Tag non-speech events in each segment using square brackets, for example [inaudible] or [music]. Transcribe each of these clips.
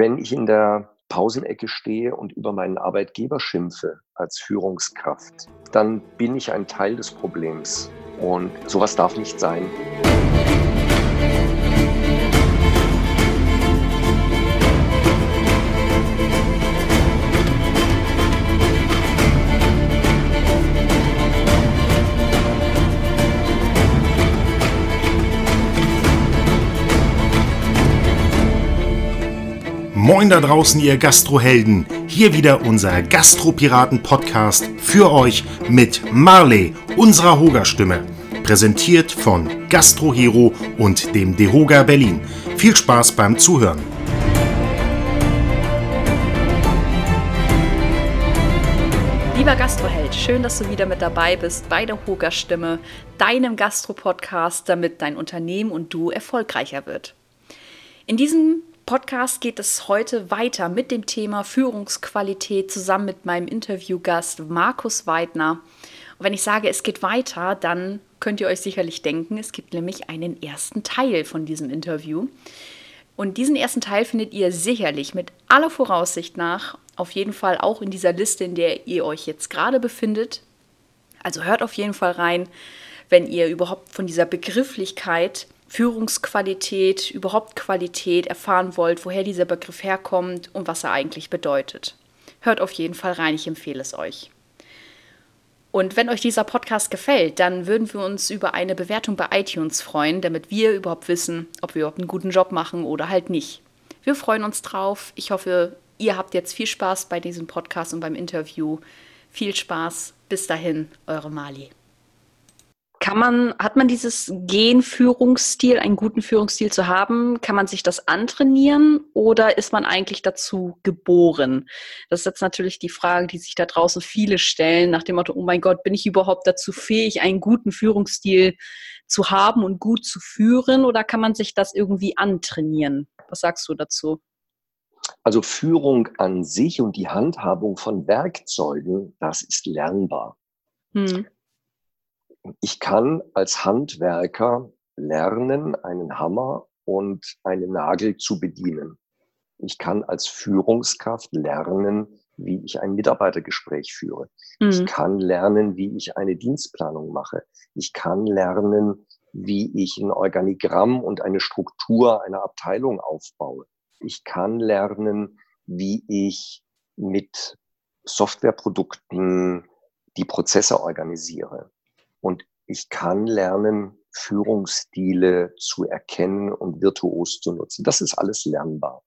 Wenn ich in der Pausenecke stehe und über meinen Arbeitgeber schimpfe als Führungskraft, dann bin ich ein Teil des Problems. Und sowas darf nicht sein. Moin da draußen, ihr Gastrohelden. Hier wieder unser Gastropiraten-Podcast für euch mit Marley, unserer Hoga-Stimme. Präsentiert von Gastrohero und dem Dehoga Berlin. Viel Spaß beim Zuhören. Lieber Gastroheld, schön, dass du wieder mit dabei bist bei der Hoga-Stimme, deinem Gastro-Podcast, damit dein Unternehmen und du erfolgreicher wird. In diesem Podcast geht es heute weiter mit dem Thema Führungsqualität zusammen mit meinem Interviewgast Markus Weidner. Und wenn ich sage, es geht weiter, dann könnt ihr euch sicherlich denken, es gibt nämlich einen ersten Teil von diesem Interview. Und diesen ersten Teil findet ihr sicherlich mit aller Voraussicht nach auf jeden Fall auch in dieser Liste, in der ihr euch jetzt gerade befindet. Also hört auf jeden Fall rein, wenn ihr überhaupt von dieser Begrifflichkeit Führungsqualität, überhaupt Qualität erfahren wollt, woher dieser Begriff herkommt und was er eigentlich bedeutet. Hört auf jeden Fall rein, ich empfehle es euch. Und wenn euch dieser Podcast gefällt, dann würden wir uns über eine Bewertung bei iTunes freuen, damit wir überhaupt wissen, ob wir überhaupt einen guten Job machen oder halt nicht. Wir freuen uns drauf. Ich hoffe, ihr habt jetzt viel Spaß bei diesem Podcast und beim Interview. Viel Spaß. Bis dahin, eure Mali. Kann man, hat man dieses Gen-Führungsstil, einen guten Führungsstil zu haben, kann man sich das antrainieren oder ist man eigentlich dazu geboren? Das ist jetzt natürlich die Frage, die sich da draußen viele stellen, nach dem Motto, oh mein Gott, bin ich überhaupt dazu fähig, einen guten Führungsstil zu haben und gut zu führen oder kann man sich das irgendwie antrainieren? Was sagst du dazu? Also Führung an sich und die Handhabung von Werkzeugen, das ist lernbar. Hm ich kann als Handwerker lernen, einen Hammer und einen Nagel zu bedienen. Ich kann als Führungskraft lernen, wie ich ein Mitarbeitergespräch führe. Mhm. Ich kann lernen, wie ich eine Dienstplanung mache. Ich kann lernen, wie ich ein Organigramm und eine Struktur einer Abteilung aufbaue. Ich kann lernen, wie ich mit Softwareprodukten die Prozesse organisiere. Und ich kann lernen, Führungsstile zu erkennen und virtuos zu nutzen. Das ist alles lernbar.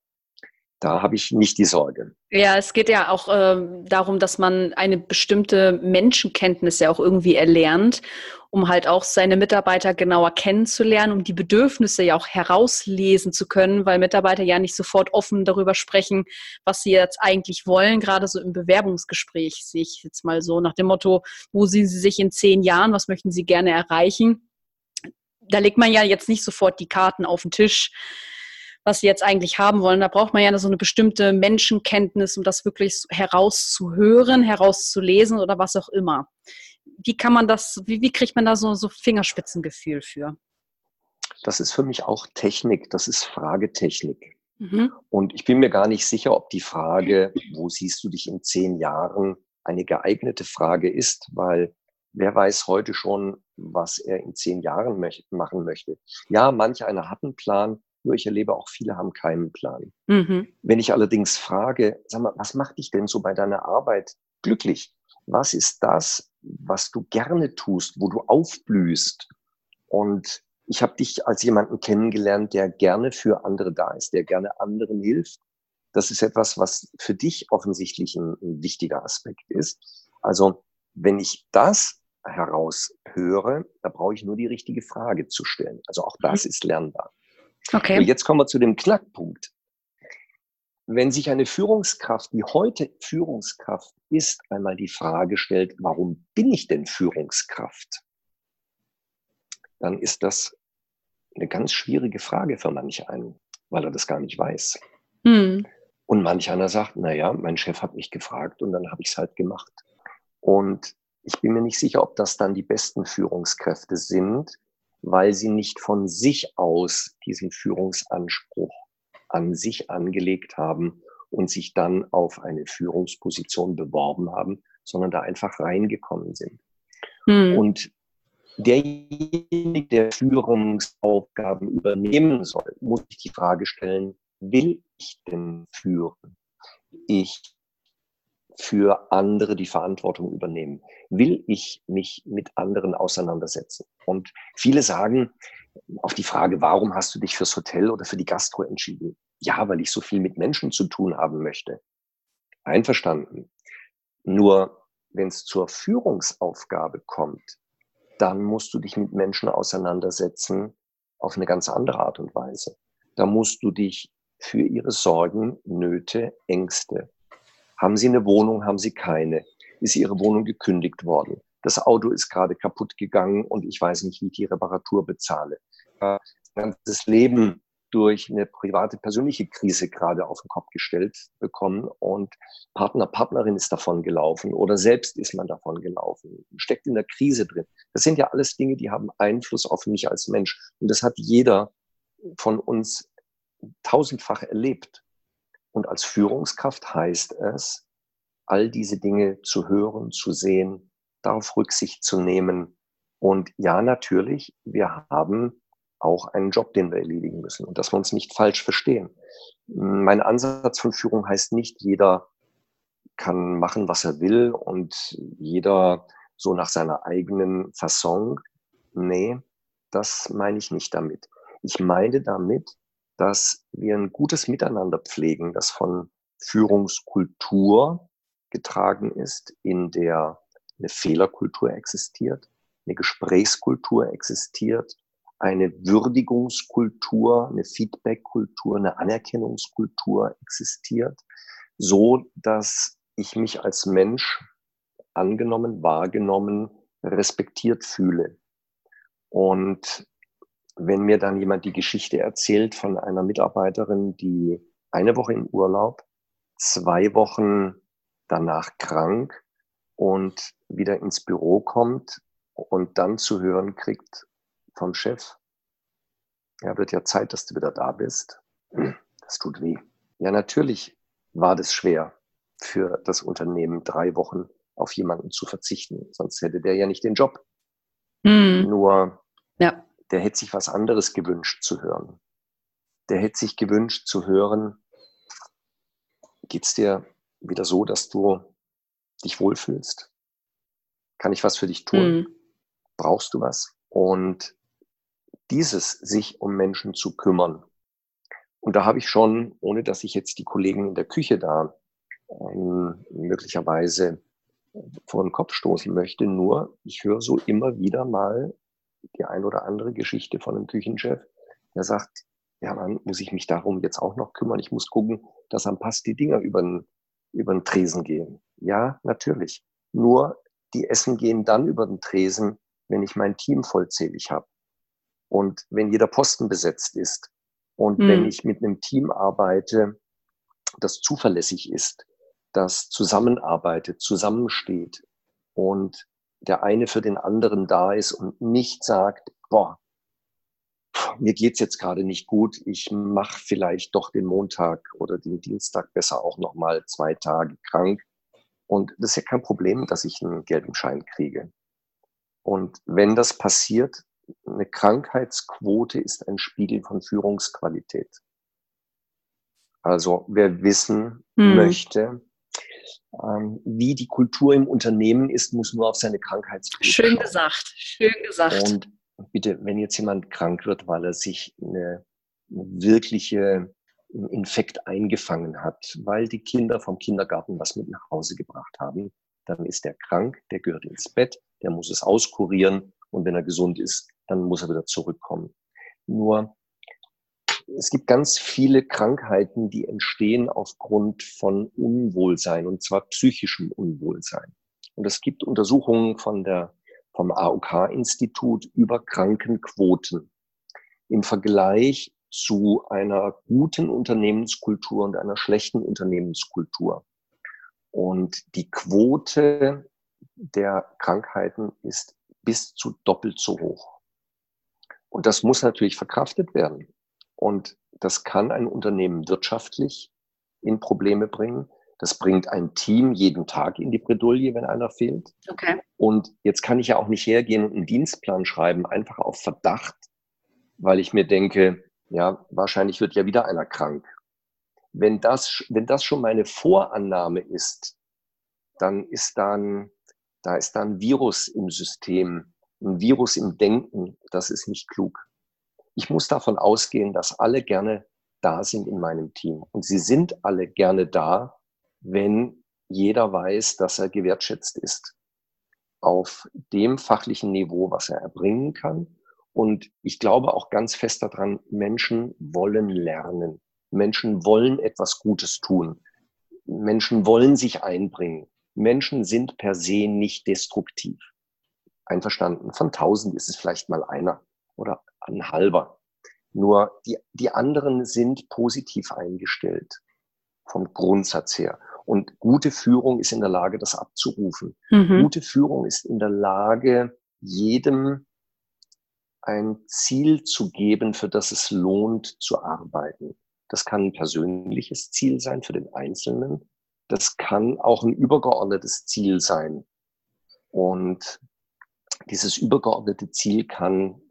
Da habe ich nicht die Sorge. Ja, es geht ja auch äh, darum, dass man eine bestimmte Menschenkenntnis ja auch irgendwie erlernt, um halt auch seine Mitarbeiter genauer kennenzulernen, um die Bedürfnisse ja auch herauslesen zu können, weil Mitarbeiter ja nicht sofort offen darüber sprechen, was sie jetzt eigentlich wollen, gerade so im Bewerbungsgespräch sehe ich jetzt mal so nach dem Motto, wo sehen Sie sich in zehn Jahren, was möchten Sie gerne erreichen? Da legt man ja jetzt nicht sofort die Karten auf den Tisch was sie jetzt eigentlich haben wollen. Da braucht man ja so eine bestimmte Menschenkenntnis, um das wirklich herauszuhören, herauszulesen oder was auch immer. Wie kann man das, wie, wie kriegt man da so, so Fingerspitzengefühl für? Das ist für mich auch Technik, das ist Fragetechnik. Mhm. Und ich bin mir gar nicht sicher, ob die Frage, wo siehst du dich in zehn Jahren, eine geeignete Frage ist, weil wer weiß heute schon, was er in zehn Jahren machen möchte. Ja, manche einer hat einen Plan, nur ich erlebe auch, viele haben keinen Plan. Mhm. Wenn ich allerdings frage, sag mal, was macht dich denn so bei deiner Arbeit glücklich? Was ist das, was du gerne tust, wo du aufblühst? Und ich habe dich als jemanden kennengelernt, der gerne für andere da ist, der gerne anderen hilft. Das ist etwas, was für dich offensichtlich ein, ein wichtiger Aspekt ist. Also wenn ich das heraushöre, da brauche ich nur die richtige Frage zu stellen. Also auch das mhm. ist lernbar. Okay. Jetzt kommen wir zu dem Knackpunkt. Wenn sich eine Führungskraft, die heute Führungskraft ist, einmal die Frage stellt, warum bin ich denn Führungskraft? Dann ist das eine ganz schwierige Frage für manch einen, weil er das gar nicht weiß. Hm. Und manch einer sagt, na ja, mein Chef hat mich gefragt und dann habe ich es halt gemacht. Und ich bin mir nicht sicher, ob das dann die besten Führungskräfte sind, weil sie nicht von sich aus diesen Führungsanspruch an sich angelegt haben und sich dann auf eine Führungsposition beworben haben, sondern da einfach reingekommen sind. Hm. Und derjenige, der Führungsaufgaben übernehmen soll, muss sich die Frage stellen, will ich denn führen? Ich für andere die Verantwortung übernehmen? Will ich mich mit anderen auseinandersetzen? Und viele sagen auf die Frage, warum hast du dich fürs Hotel oder für die Gastro entschieden? Ja, weil ich so viel mit Menschen zu tun haben möchte. Einverstanden. Nur wenn es zur Führungsaufgabe kommt, dann musst du dich mit Menschen auseinandersetzen auf eine ganz andere Art und Weise. Da musst du dich für ihre Sorgen, Nöte, Ängste. Haben sie eine Wohnung, haben sie keine? Ist ihre Wohnung gekündigt worden? Das Auto ist gerade kaputt gegangen und ich weiß nicht, wie ich die Reparatur bezahle. Das ganze Leben durch eine private, persönliche Krise gerade auf den Kopf gestellt bekommen und Partner, Partnerin ist davon gelaufen oder selbst ist man davon gelaufen, steckt in der Krise drin. Das sind ja alles Dinge, die haben Einfluss auf mich als Mensch. Und das hat jeder von uns tausendfach erlebt. Und als Führungskraft heißt es, all diese Dinge zu hören, zu sehen, darauf Rücksicht zu nehmen. Und ja, natürlich, wir haben auch einen Job, den wir erledigen müssen und dass wir uns nicht falsch verstehen. Mein Ansatz von Führung heißt nicht, jeder kann machen, was er will und jeder so nach seiner eigenen Fasson. Nee, das meine ich nicht damit. Ich meine damit, dass wir ein gutes Miteinander pflegen, das von Führungskultur getragen ist, in der eine Fehlerkultur existiert, eine Gesprächskultur existiert, eine Würdigungskultur, eine Feedbackkultur, eine Anerkennungskultur existiert, so dass ich mich als Mensch angenommen, wahrgenommen, respektiert fühle. Und wenn mir dann jemand die Geschichte erzählt von einer Mitarbeiterin, die eine Woche im Urlaub, zwei Wochen danach krank und wieder ins Büro kommt und dann zu hören kriegt, vom Chef. Ja, wird ja Zeit, dass du wieder da bist. Das tut weh. Ja, natürlich war das schwer für das Unternehmen, drei Wochen auf jemanden zu verzichten. Sonst hätte der ja nicht den Job. Mhm. Nur, ja. Der hätte sich was anderes gewünscht zu hören. Der hätte sich gewünscht zu hören, geht's dir wieder so, dass du dich wohlfühlst? Kann ich was für dich tun? Mhm. Brauchst du was? Und dieses sich um Menschen zu kümmern. Und da habe ich schon, ohne dass ich jetzt die Kollegen in der Küche da ähm, möglicherweise vor den Kopf stoßen möchte, nur ich höre so immer wieder mal die ein oder andere Geschichte von einem Küchenchef, der sagt, ja, dann muss ich mich darum jetzt auch noch kümmern. Ich muss gucken, dass am Pass die Dinger über den, über den Tresen gehen. Ja, natürlich. Nur die Essen gehen dann über den Tresen, wenn ich mein Team vollzählig habe. Und wenn jeder Posten besetzt ist und mhm. wenn ich mit einem Team arbeite, das zuverlässig ist, das zusammenarbeitet, zusammensteht und der eine für den anderen da ist und nicht sagt, boah, mir geht's jetzt gerade nicht gut, ich mache vielleicht doch den Montag oder den Dienstag besser auch noch mal zwei Tage krank. Und das ist ja kein Problem, dass ich einen gelben Schein kriege. Und wenn das passiert, eine Krankheitsquote ist ein Spiegel von Führungsqualität. Also wer wissen hm. möchte, ähm, wie die Kultur im Unternehmen ist, muss nur auf seine Krankheitsquote Schön schauen. gesagt, schön gesagt. Und bitte, wenn jetzt jemand krank wird, weil er sich eine, eine wirkliche Infekt eingefangen hat, weil die Kinder vom Kindergarten was mit nach Hause gebracht haben, dann ist er krank, der gehört ins Bett, der muss es auskurieren und wenn er gesund ist, dann muss er wieder zurückkommen. Nur es gibt ganz viele Krankheiten, die entstehen aufgrund von Unwohlsein, und zwar psychischem Unwohlsein. Und es gibt Untersuchungen von der, vom AOK-Institut über Krankenquoten im Vergleich zu einer guten Unternehmenskultur und einer schlechten Unternehmenskultur. Und die Quote der Krankheiten ist bis zu doppelt so hoch. Und das muss natürlich verkraftet werden. Und Das kann ein Unternehmen wirtschaftlich in Probleme bringen. Das bringt ein Team jeden Tag in die Bredouille, wenn einer fehlt. Okay. Und jetzt kann ich ja auch nicht hergehen und einen Dienstplan schreiben, einfach auf Verdacht, weil ich mir denke, ja, wahrscheinlich wird ja wieder einer krank. Wenn das, wenn das schon meine Vorannahme ist, dann ist dann, da ist da ein Virus im System, ein Virus im Denken. Das ist nicht klug. Ich muss davon ausgehen, dass alle gerne da sind in meinem Team. Und sie sind alle gerne da, wenn jeder weiß, dass er gewertschätzt ist auf dem fachlichen Niveau, was er erbringen kann. Und ich glaube auch ganz fest daran, Menschen wollen lernen. Menschen wollen etwas Gutes tun. Menschen wollen sich einbringen. Menschen sind per se nicht destruktiv. Einverstanden. Von tausend ist es vielleicht mal einer oder ein halber. Nur die, die anderen sind positiv eingestellt vom Grundsatz her. Und gute Führung ist in der Lage, das abzurufen. Mhm. Gute Führung ist in der Lage, jedem ein Ziel zu geben, für das es lohnt zu arbeiten. Das kann ein persönliches Ziel sein für den Einzelnen. Das kann auch ein übergeordnetes Ziel sein. Und dieses übergeordnete Ziel kann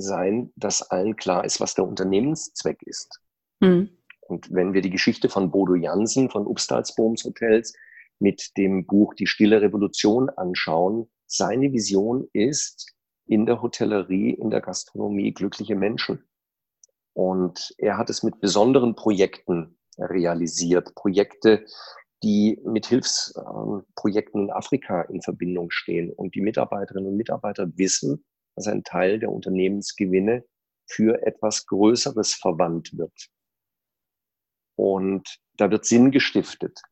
sein, dass allen klar ist, was der Unternehmenszweck ist. Mhm. Und wenn wir die Geschichte von Bodo Jansen von Upstalsbohms Hotels mit dem Buch Die Stille Revolution anschauen, seine Vision ist in der Hotellerie, in der Gastronomie glückliche Menschen. Und er hat es mit besonderen Projekten realisiert. Projekte, die mit Hilfsprojekten in Afrika in Verbindung stehen. Und die Mitarbeiterinnen und Mitarbeiter wissen, dass ein Teil der Unternehmensgewinne für etwas Größeres verwandt wird. Und da wird Sinn gestiftet.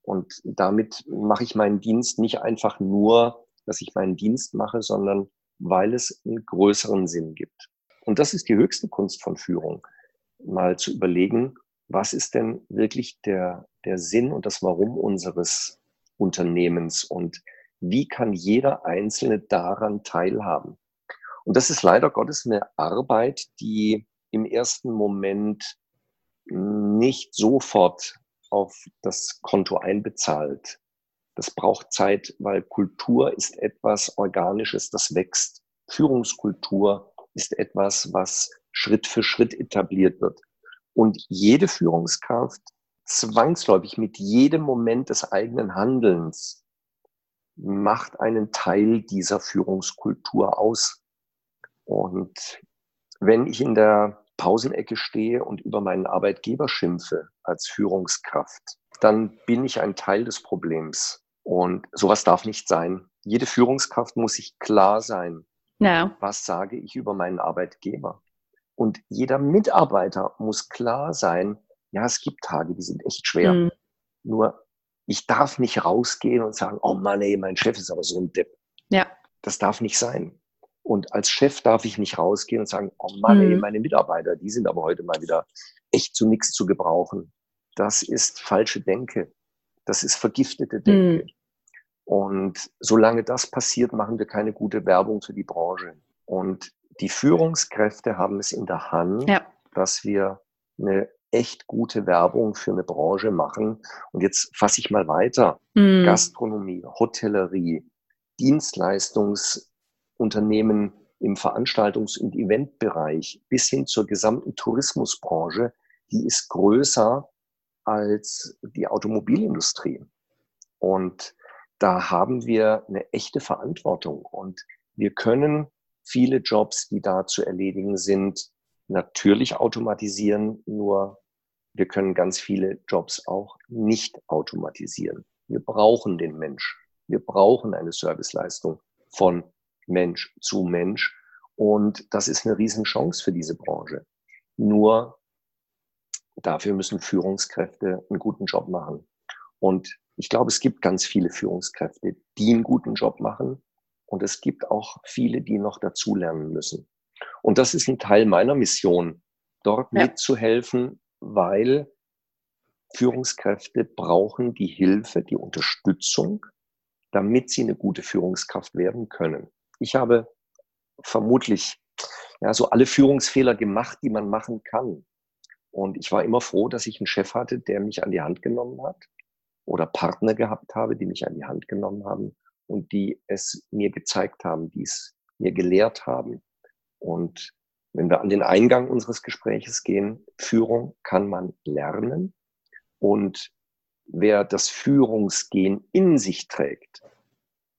Und damit mache ich meinen Dienst nicht einfach nur, dass ich meinen Dienst mache, sondern weil es einen größeren Sinn gibt. Und das ist die höchste Kunst von Führung. Mal zu überlegen, was ist denn wirklich der, der Sinn und das Warum unseres Unternehmens und wie kann jeder Einzelne daran teilhaben? Und das ist leider Gottes eine Arbeit, die im ersten Moment nicht sofort auf das Konto einbezahlt. Das braucht Zeit, weil Kultur ist etwas Organisches, das wächst. Führungskultur ist etwas, was Schritt für Schritt etabliert wird. Und jede Führungskraft zwangsläufig mit jedem Moment des eigenen Handelns macht einen Teil dieser Führungskultur aus. Und wenn ich in der Pausenecke stehe und über meinen Arbeitgeber schimpfe als Führungskraft, dann bin ich ein Teil des Problems. Und sowas darf nicht sein. Jede Führungskraft muss sich klar sein, ja. was sage ich über meinen Arbeitgeber. Und jeder Mitarbeiter muss klar sein, ja, es gibt Tage, die sind echt schwer. Mhm. Nur ich darf nicht rausgehen und sagen, oh Mann, ey, mein Chef ist aber so ein Depp. Ja. Das darf nicht sein. Und als Chef darf ich nicht rausgehen und sagen, oh Mann, mhm. ey, meine Mitarbeiter, die sind aber heute mal wieder echt zu nichts zu gebrauchen. Das ist falsche Denke. Das ist vergiftete Denke. Mhm. Und solange das passiert, machen wir keine gute Werbung für die Branche. Und die Führungskräfte haben es in der Hand, ja. dass wir eine echt gute Werbung für eine Branche machen. Und jetzt fasse ich mal weiter. Mhm. Gastronomie, Hotellerie, Dienstleistungsunternehmen im Veranstaltungs- und Eventbereich bis hin zur gesamten Tourismusbranche, die ist größer als die Automobilindustrie. Und da haben wir eine echte Verantwortung und wir können viele Jobs, die da zu erledigen sind, natürlich automatisieren, nur wir können ganz viele Jobs auch nicht automatisieren. Wir brauchen den Mensch. Wir brauchen eine Serviceleistung von Mensch zu Mensch. Und das ist eine Riesenchance für diese Branche. Nur dafür müssen Führungskräfte einen guten Job machen. Und ich glaube, es gibt ganz viele Führungskräfte, die einen guten Job machen. Und es gibt auch viele, die noch dazulernen müssen. Und das ist ein Teil meiner Mission, dort ja. mitzuhelfen, weil Führungskräfte brauchen die Hilfe, die Unterstützung, damit sie eine gute Führungskraft werden können. Ich habe vermutlich ja, so alle Führungsfehler gemacht, die man machen kann. Und ich war immer froh, dass ich einen Chef hatte, der mich an die Hand genommen hat oder Partner gehabt habe, die mich an die Hand genommen haben und die es mir gezeigt haben, die es mir gelehrt haben. Und wenn wir an den Eingang unseres Gespräches gehen, Führung kann man lernen. Und wer das Führungsgehen in sich trägt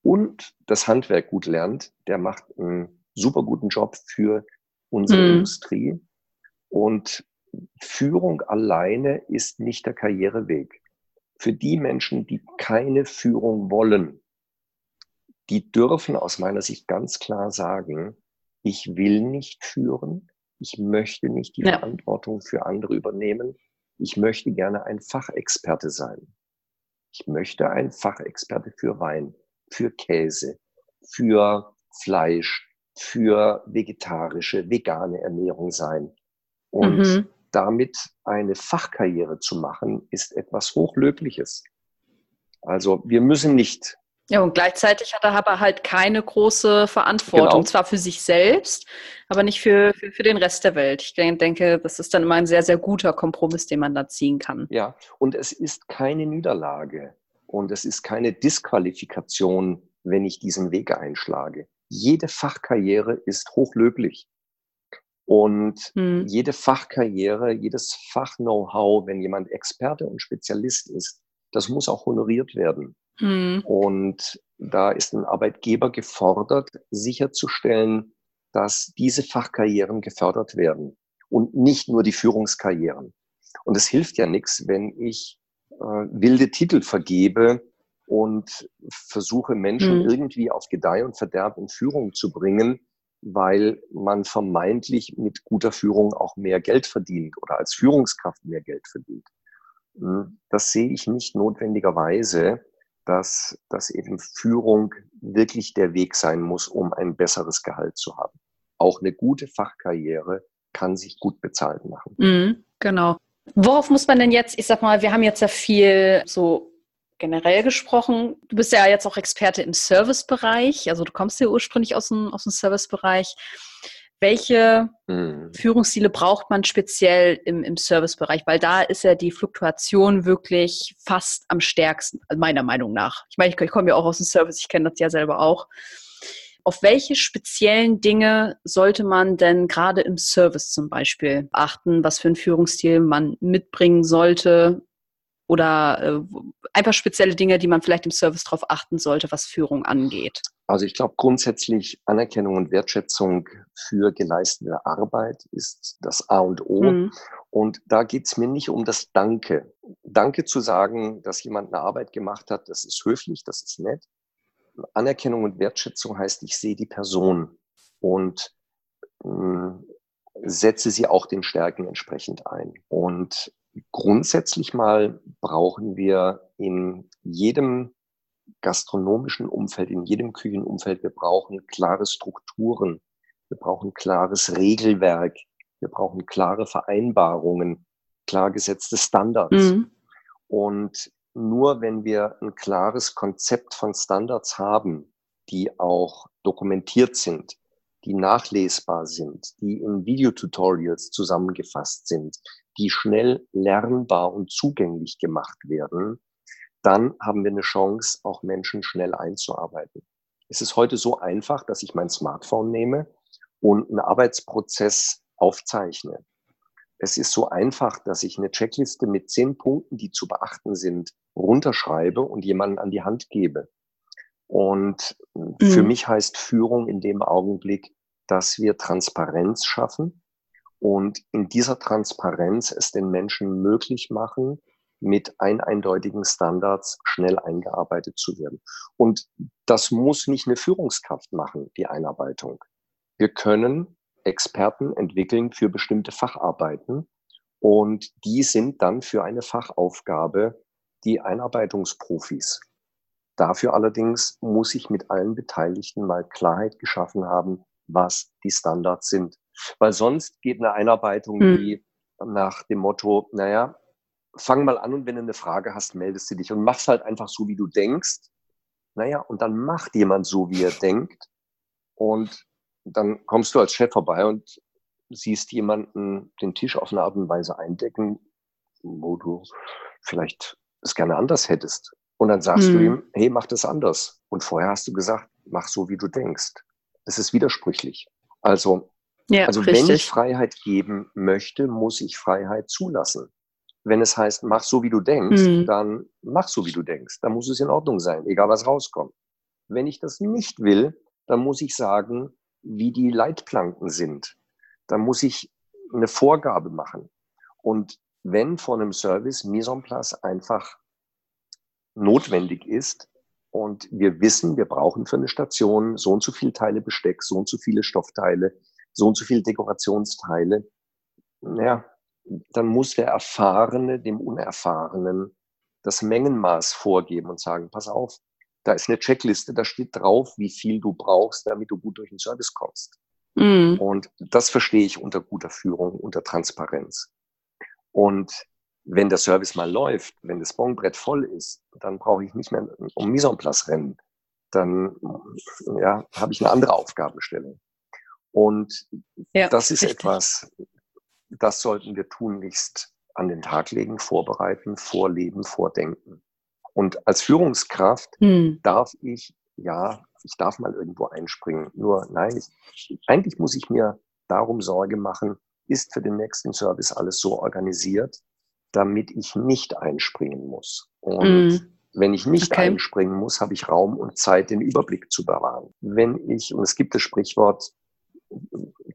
und das Handwerk gut lernt, der macht einen super guten Job für unsere mhm. Industrie. Und Führung alleine ist nicht der Karriereweg. Für die Menschen, die keine Führung wollen, die dürfen aus meiner Sicht ganz klar sagen, ich will nicht führen, ich möchte nicht die ja. Verantwortung für andere übernehmen, ich möchte gerne ein Fachexperte sein. Ich möchte ein Fachexperte für Wein, für Käse, für Fleisch, für vegetarische, vegane Ernährung sein. Und mhm. damit eine Fachkarriere zu machen, ist etwas Hochlöbliches. Also wir müssen nicht ja, und gleichzeitig hat er aber halt keine große Verantwortung, genau. zwar für sich selbst, aber nicht für, für, für, den Rest der Welt. Ich denke, das ist dann immer ein sehr, sehr guter Kompromiss, den man da ziehen kann. Ja, und es ist keine Niederlage und es ist keine Disqualifikation, wenn ich diesen Weg einschlage. Jede Fachkarriere ist hochlöblich. Und hm. jede Fachkarriere, jedes Fach-Know-how, wenn jemand Experte und Spezialist ist, das muss auch honoriert werden. Mhm. Und da ist ein Arbeitgeber gefordert, sicherzustellen, dass diese Fachkarrieren gefördert werden und nicht nur die Führungskarrieren. Und es hilft ja nichts, wenn ich wilde Titel vergebe und versuche Menschen mhm. irgendwie auf Gedeih und Verderb in Führung zu bringen, weil man vermeintlich mit guter Führung auch mehr Geld verdient oder als Führungskraft mehr Geld verdient. Hm, das sehe ich nicht notwendigerweise dass, dass eben Führung wirklich der Weg sein muss, um ein besseres Gehalt zu haben. Auch eine gute Fachkarriere kann sich gut bezahlt machen. Mhm, genau. Worauf muss man denn jetzt, ich sag mal, wir haben jetzt ja viel so generell gesprochen. Du bist ja jetzt auch Experte im Servicebereich, also du kommst ja ursprünglich aus dem, aus dem Servicebereich. Welche mhm. Führungsstile braucht man speziell im, im Servicebereich? Weil da ist ja die Fluktuation wirklich fast am stärksten, meiner Meinung nach. Ich meine, ich, ich komme ja auch aus dem Service, ich kenne das ja selber auch. Auf welche speziellen Dinge sollte man denn gerade im Service zum Beispiel achten, was für einen Führungsstil man mitbringen sollte, oder äh, einfach spezielle Dinge, die man vielleicht im Service darauf achten sollte, was Führung angeht? Also ich glaube grundsätzlich Anerkennung und Wertschätzung für geleistete Arbeit ist das A und O. Mhm. Und da geht es mir nicht um das Danke. Danke zu sagen, dass jemand eine Arbeit gemacht hat, das ist höflich, das ist nett. Anerkennung und Wertschätzung heißt, ich sehe die Person und mh, hm, setze sie auch den Stärken entsprechend ein. Und grundsätzlich mal brauchen wir in jedem gastronomischen Umfeld, in jedem Küchenumfeld, wir brauchen klare Strukturen, wir brauchen klares Regelwerk, wir brauchen klare Vereinbarungen, klar gesetzte Standards. Mhm. Und nur wenn wir ein klares Konzept von Standards haben, die auch dokumentiert sind, die nachlesbar sind, die in Videotutorials zusammengefasst sind, die schnell lernbar und zugänglich gemacht werden, dann haben wir eine Chance, auch Menschen schnell einzuarbeiten. Es ist heute so einfach, dass ich mein Smartphone nehme und einen Arbeitsprozess aufzeichne. Es ist so einfach, dass ich eine Checkliste mit zehn Punkten, die zu beachten sind, runterschreibe und jemanden an die Hand gebe. Und mhm. für mich heißt Führung in dem Augenblick, dass wir Transparenz schaffen, und in dieser Transparenz es den Menschen möglich machen, mit ein eindeutigen Standards schnell eingearbeitet zu werden. Und das muss nicht eine Führungskraft machen, die Einarbeitung. Wir können Experten entwickeln für bestimmte Facharbeiten und die sind dann für eine Fachaufgabe die Einarbeitungsprofis. Dafür allerdings muss ich mit allen Beteiligten mal Klarheit geschaffen haben, was die Standards sind. Weil sonst geht eine Einarbeitung hm. wie nach dem Motto, naja, fang mal an und wenn du eine Frage hast, meldest du dich und machst halt einfach so, wie du denkst. Naja, und dann macht jemand so, wie er denkt. Und dann kommst du als Chef vorbei und siehst jemanden den Tisch auf eine Art und Weise eindecken, wo du vielleicht es gerne anders hättest. Und dann sagst hm. du ihm, hey, mach das anders. Und vorher hast du gesagt, mach so, wie du denkst. Das ist widersprüchlich. Also, ja, also wenn ich Freiheit geben möchte, muss ich Freiheit zulassen. Wenn es heißt, mach so, wie du denkst, hm. dann mach so, wie du denkst. Dann muss es in Ordnung sein, egal was rauskommt. Wenn ich das nicht will, dann muss ich sagen, wie die Leitplanken sind. Dann muss ich eine Vorgabe machen. Und wenn von einem Service Mise en place einfach notwendig ist und wir wissen, wir brauchen für eine Station so und so viele Teile Besteck, so und so viele Stoffteile, so und so viele Dekorationsteile, naja, dann muss der Erfahrene dem Unerfahrenen das Mengenmaß vorgeben und sagen, pass auf, da ist eine Checkliste, da steht drauf, wie viel du brauchst, damit du gut durch den Service kommst. Mm. Und das verstehe ich unter guter Führung, unter Transparenz. Und wenn der Service mal läuft, wenn das Bonbrett voll ist, dann brauche ich nicht mehr um Mise en place rennen. Dann ja, habe ich eine andere Aufgabenstellung. Und ja, das ist richtig. etwas, das sollten wir tunlichst an den Tag legen, vorbereiten, vorleben, vordenken. Und als Führungskraft hm. darf ich, ja, ich darf mal irgendwo einspringen. Nur nein, ich, eigentlich muss ich mir darum Sorge machen, ist für den nächsten Service alles so organisiert, damit ich nicht einspringen muss. Und mm. wenn ich nicht okay. einspringen muss, habe ich Raum und Zeit, den Überblick zu bewahren. Wenn ich, und es gibt das Sprichwort,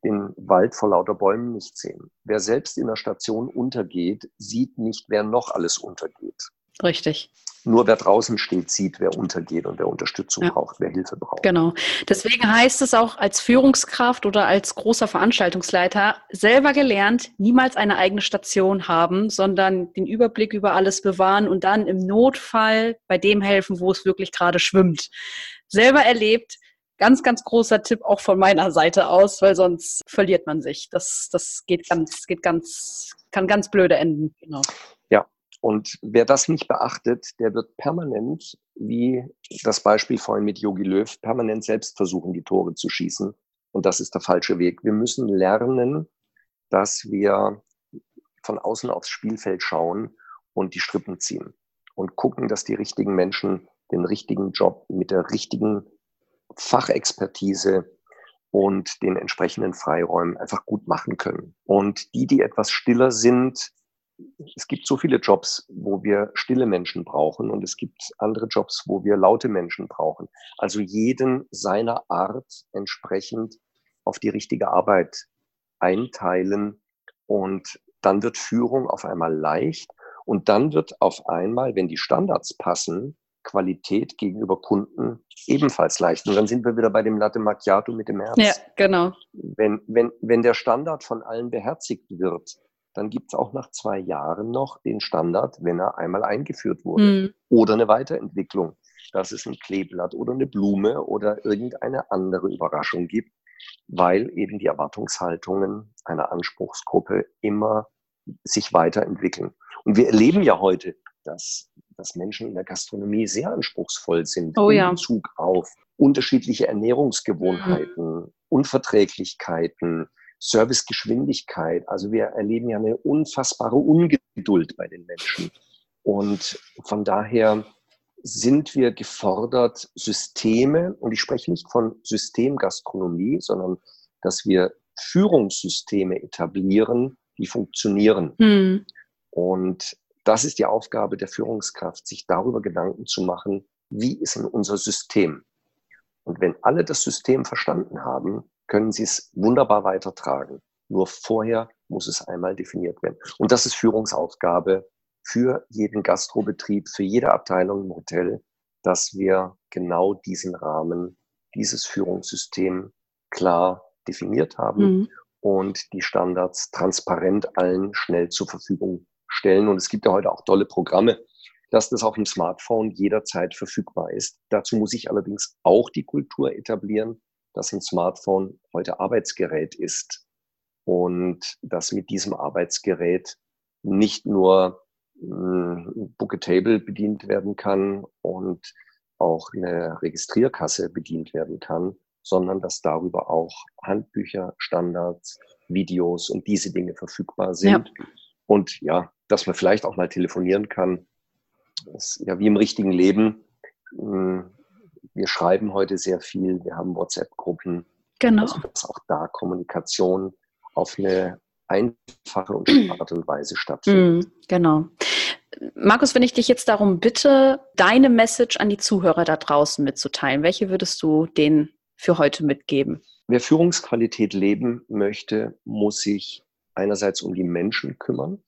den Wald vor lauter Bäumen nicht sehen. Wer selbst in der Station untergeht, sieht nicht, wer noch alles untergeht. Richtig. Nur wer draußen steht, sieht, wer untergeht und wer Unterstützung ja. braucht, wer Hilfe braucht. Genau. Deswegen heißt es auch als Führungskraft oder als großer Veranstaltungsleiter selber gelernt, niemals eine eigene Station haben, sondern den Überblick über alles bewahren und dann im Notfall bei dem helfen, wo es wirklich gerade schwimmt. Selber erlebt, ganz, ganz großer Tipp auch von meiner Seite aus, weil sonst verliert man sich. Das, das geht ganz, geht ganz, kann ganz blöde enden. Genau. Und wer das nicht beachtet, der wird permanent, wie das Beispiel vorhin mit Yogi Löw, permanent selbst versuchen, die Tore zu schießen. Und das ist der falsche Weg. Wir müssen lernen, dass wir von außen aufs Spielfeld schauen und die Strippen ziehen und gucken, dass die richtigen Menschen den richtigen Job mit der richtigen Fachexpertise und den entsprechenden Freiräumen einfach gut machen können. Und die, die etwas stiller sind, es gibt so viele Jobs, wo wir stille Menschen brauchen und es gibt andere Jobs, wo wir laute Menschen brauchen. Also jeden seiner Art entsprechend auf die richtige Arbeit einteilen und dann wird Führung auf einmal leicht und dann wird auf einmal, wenn die Standards passen, Qualität gegenüber Kunden ebenfalls leicht. Und dann sind wir wieder bei dem Latte Macchiato mit dem Herz. Ja, genau. Wenn, wenn, wenn der Standard von allen beherzigt wird, dann gibt es auch nach zwei Jahren noch den Standard, wenn er einmal eingeführt wurde. Mhm. Oder eine Weiterentwicklung, dass es ein Kleeblatt oder eine Blume oder irgendeine andere Überraschung gibt, weil eben die Erwartungshaltungen einer Anspruchsgruppe immer sich weiterentwickeln. Und wir erleben ja heute, dass, dass Menschen in der Gastronomie sehr anspruchsvoll sind oh, in ja. Bezug auf unterschiedliche Ernährungsgewohnheiten, mhm. Unverträglichkeiten, Servicegeschwindigkeit. Also wir erleben ja eine unfassbare Ungeduld bei den Menschen. Und von daher sind wir gefordert, Systeme, und ich spreche nicht von Systemgastronomie, sondern dass wir Führungssysteme etablieren, die funktionieren. Hm. Und das ist die Aufgabe der Führungskraft, sich darüber Gedanken zu machen, wie ist denn unser System? Und wenn alle das System verstanden haben, können Sie es wunderbar weitertragen. Nur vorher muss es einmal definiert werden. Und das ist Führungsaufgabe für jeden Gastrobetrieb, für jede Abteilung im Hotel, dass wir genau diesen Rahmen, dieses Führungssystem klar definiert haben mhm. und die Standards transparent allen schnell zur Verfügung stellen. Und es gibt ja heute auch tolle Programme, dass das auf dem Smartphone jederzeit verfügbar ist. Dazu muss ich allerdings auch die Kultur etablieren, dass ein Smartphone heute Arbeitsgerät ist und dass mit diesem Arbeitsgerät nicht nur hm, Book a Table bedient werden kann und auch eine Registrierkasse bedient werden kann, sondern dass darüber auch Handbücher, Standards, Videos und diese Dinge verfügbar sind. Ja. Und ja, dass man vielleicht auch mal telefonieren kann. Das ist ja wie im richtigen Leben. Wir schreiben heute sehr viel, wir haben WhatsApp-Gruppen. Genau. Also dass auch da Kommunikation auf eine einfache und [clears throat] Art und Weise stattfindet. Mm, genau. Markus, wenn ich dich jetzt darum bitte, deine Message an die Zuhörer da draußen mitzuteilen, welche würdest du denen für heute mitgeben? Wer Führungsqualität leben möchte, muss sich einerseits um die Menschen kümmern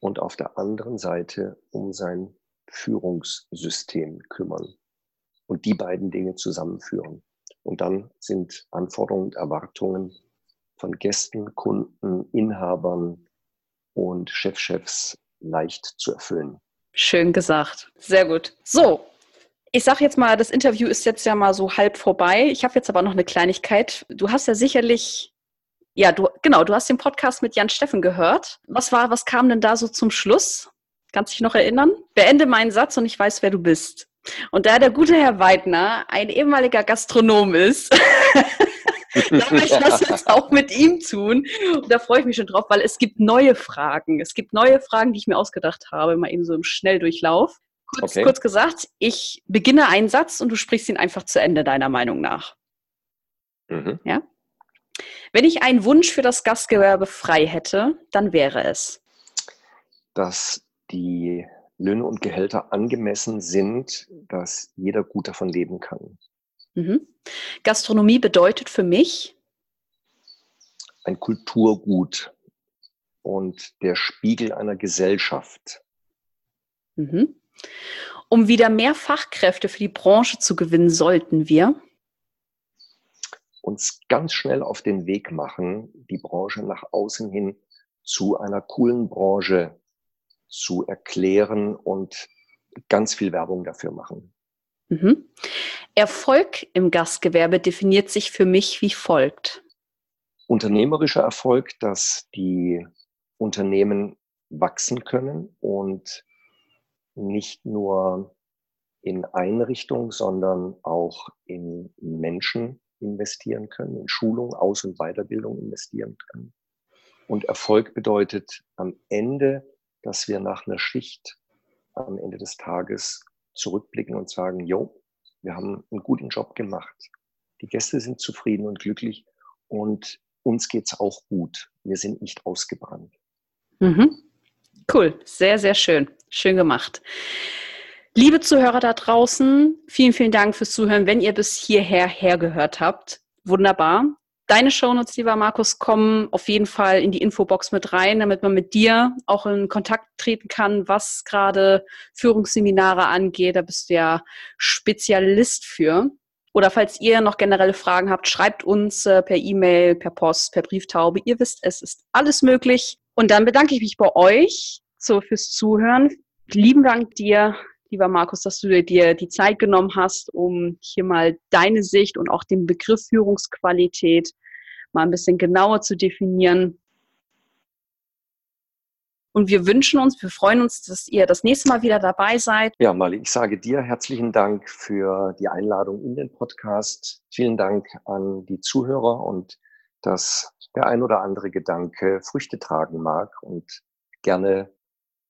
und auf der anderen Seite um sein Führungssystem kümmern und die beiden Dinge zusammenführen. Und dann sind Anforderungen und Erwartungen von Gästen, Kunden, Inhabern und Chefchefs leicht zu erfüllen. Schön gesagt. Sehr gut. So, ich sage jetzt mal, das Interview ist jetzt ja mal so halb vorbei. Ich habe jetzt aber noch eine Kleinigkeit. Du hast ja sicherlich, ja, du, genau, du hast den Podcast mit Jan Steffen gehört. Was war, was kam denn da so zum Schluss? Kannst du dich noch erinnern? Beende meinen Satz und ich weiß, wer du bist. Und da der gute Herr Weidner ein ehemaliger Gastronom ist, [laughs] darf ich das jetzt [laughs] auch mit ihm tun. Und da freue ich mich schon drauf, weil es gibt neue Fragen. Es gibt neue Fragen, die ich mir ausgedacht habe, mal eben so im Schnelldurchlauf. Kurz, okay. kurz gesagt, ich beginne einen Satz und du sprichst ihn einfach zu Ende, deiner Meinung nach. Mhm. Ja? Wenn ich einen Wunsch für das Gastgewerbe frei hätte, dann wäre es. Dass die Löhne und Gehälter angemessen sind, dass jeder gut davon leben kann. Mhm. Gastronomie bedeutet für mich ein Kulturgut und der Spiegel einer Gesellschaft. Mhm. Um wieder mehr Fachkräfte für die Branche zu gewinnen, sollten wir uns ganz schnell auf den Weg machen, die Branche nach außen hin zu einer coolen Branche zu erklären und ganz viel Werbung dafür machen. Mhm. Erfolg im Gastgewerbe definiert sich für mich wie folgt. Unternehmerischer Erfolg, dass die Unternehmen wachsen können und nicht nur in Einrichtungen, sondern auch in Menschen investieren können, in Schulung, Aus- und Weiterbildung investieren können. Und Erfolg bedeutet am Ende, dass wir nach einer Schicht am Ende des Tages zurückblicken und sagen, jo, wir haben einen guten Job gemacht. Die Gäste sind zufrieden und glücklich und uns geht's auch gut. Wir sind nicht ausgebrannt. Mhm. Cool, sehr, sehr schön. Schön gemacht. Liebe Zuhörer da draußen, vielen, vielen Dank fürs Zuhören. Wenn ihr bis hierher hergehört habt, wunderbar. Deine Shownotes, lieber Markus, kommen auf jeden Fall in die Infobox mit rein, damit man mit dir auch in Kontakt treten kann, was gerade Führungsseminare angeht. Da bist du ja Spezialist für. Oder falls ihr noch generelle Fragen habt, schreibt uns äh, per E-Mail, per Post, per Brieftaube. Ihr wisst, es ist alles möglich. Und dann bedanke ich mich bei euch so fürs Zuhören. Lieben Dank dir, lieber Markus, dass du dir die Zeit genommen hast, um hier mal deine Sicht und auch den Begriff Führungsqualität mal ein bisschen genauer zu definieren. Und wir wünschen uns, wir freuen uns, dass ihr das nächste Mal wieder dabei seid. Ja, Mali, ich sage dir herzlichen Dank für die Einladung in den Podcast. Vielen Dank an die Zuhörer und dass der ein oder andere Gedanke Früchte tragen mag und gerne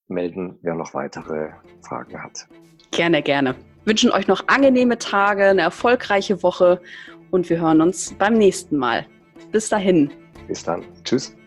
melden, wer noch weitere Fragen hat. Gerne, gerne. Wir wünschen euch noch angenehme Tage, eine erfolgreiche Woche und wir hören uns beim nächsten Mal. Bis dahin. Bis dann. Tschüss.